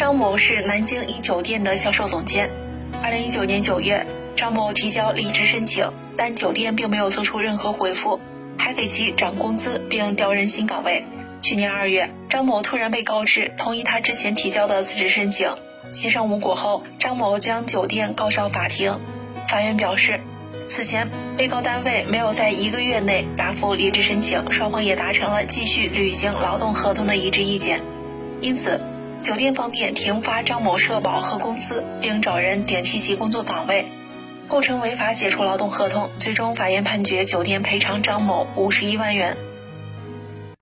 张某是南京一酒店的销售总监。二零一九年九月，张某提交离职申请，但酒店并没有做出任何回复，还给其涨工资并调任新岗位。去年二月，张某突然被告知同意他之前提交的辞职申请，协商无果后，张某将酒店告上法庭。法院表示，此前被告单位没有在一个月内答复离职申请，双方也达成了继续履行劳动合同的一致意见，因此。酒店方面停发张某社保和工资，并找人顶替其工作岗位，构成违法解除劳动合同。最终，法院判决酒店赔偿张某五十一万元。